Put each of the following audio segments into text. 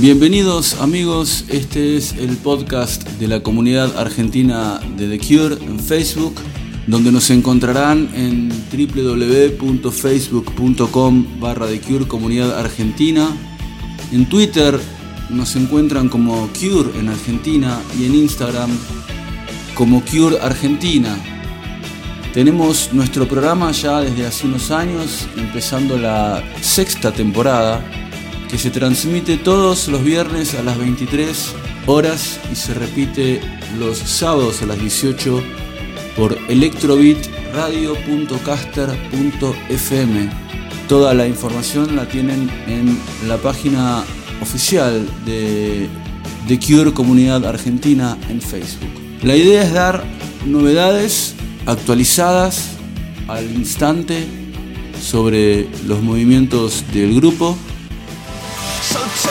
Bienvenidos amigos, este es el podcast de la comunidad argentina de The Cure en Facebook, donde nos encontrarán en www.facebook.com barra The Cure Comunidad Argentina. En Twitter nos encuentran como Cure en Argentina y en Instagram como Cure Argentina. Tenemos nuestro programa ya desde hace unos años, empezando la sexta temporada que se transmite todos los viernes a las 23 horas y se repite los sábados a las 18 por electrobitradio.caster.fm. Toda la información la tienen en la página oficial de The Cure Comunidad Argentina en Facebook. La idea es dar novedades actualizadas al instante sobre los movimientos del grupo so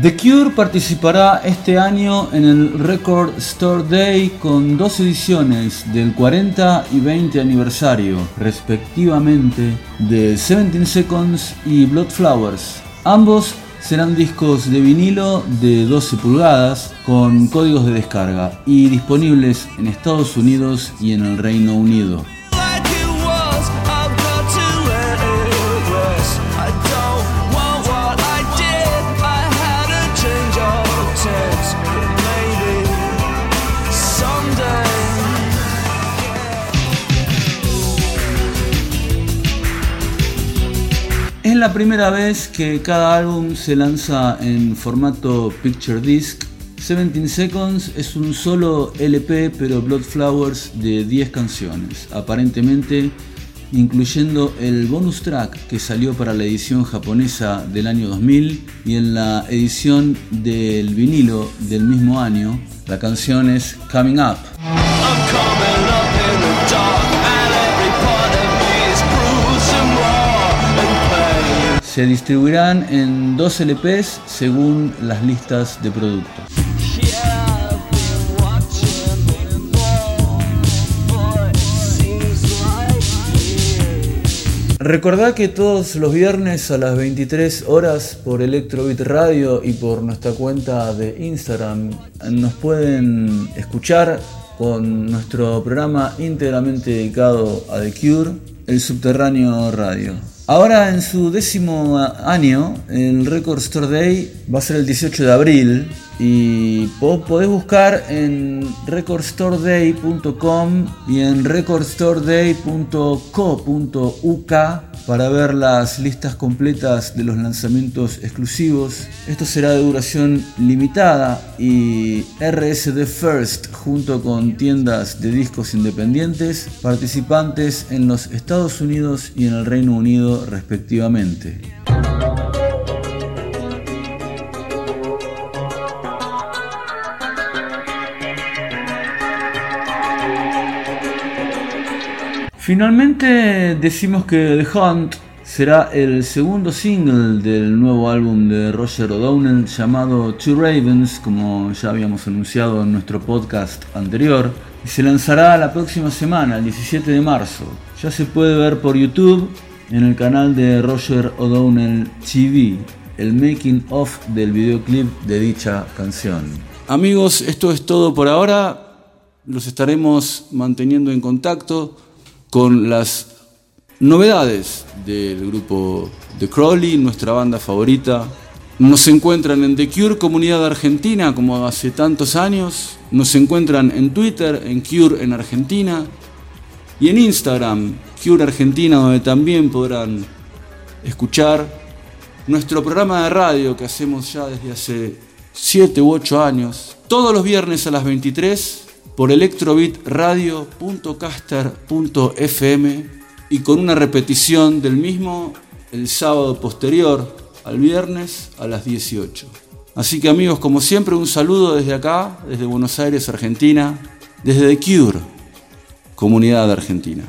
The Cure participará este año en el Record Store Day con dos ediciones del 40 y 20 aniversario, respectivamente, de 17 Seconds y Blood Flowers. Ambos serán discos de vinilo de 12 pulgadas con códigos de descarga y disponibles en Estados Unidos y en el Reino Unido. Es la primera vez que cada álbum se lanza en formato Picture Disc. 17 Seconds es un solo LP, pero Blood Flowers de 10 canciones, aparentemente incluyendo el bonus track que salió para la edición japonesa del año 2000 y en la edición del vinilo del mismo año, la canción es Coming Up. Se distribuirán en dos LPs según las listas de productos. Recordá que todos los viernes a las 23 horas por Electrobit Radio y por nuestra cuenta de Instagram nos pueden escuchar con nuestro programa íntegramente dedicado a The Cure, el Subterráneo Radio. Ahora en su décimo año, el Record Store Day va a ser el 18 de abril y podés buscar en recordstoreday.com y en recordstoreday.co.uk para ver las listas completas de los lanzamientos exclusivos. Esto será de duración limitada y RSD First junto con tiendas de discos independientes participantes en los Estados Unidos y en el Reino Unido respectivamente. Finalmente decimos que The Hunt será el segundo single del nuevo álbum de Roger O'Donnell llamado Two Ravens, como ya habíamos anunciado en nuestro podcast anterior, y se lanzará la próxima semana, el 17 de marzo. Ya se puede ver por YouTube en el canal de Roger O'Donnell TV, el making of del videoclip de dicha canción. Amigos, esto es todo por ahora. Los estaremos manteniendo en contacto con las novedades del grupo The Crowley, nuestra banda favorita. Nos encuentran en The Cure Comunidad Argentina como hace tantos años. Nos encuentran en Twitter, en Cure en Argentina. Y en Instagram, Cure Argentina, donde también podrán escuchar nuestro programa de radio que hacemos ya desde hace 7 u 8 años. Todos los viernes a las 23 por electrobitradio.caster.fm y con una repetición del mismo el sábado posterior al viernes a las 18. Así que amigos, como siempre, un saludo desde acá, desde Buenos Aires, Argentina, desde The Cure, Comunidad Argentina.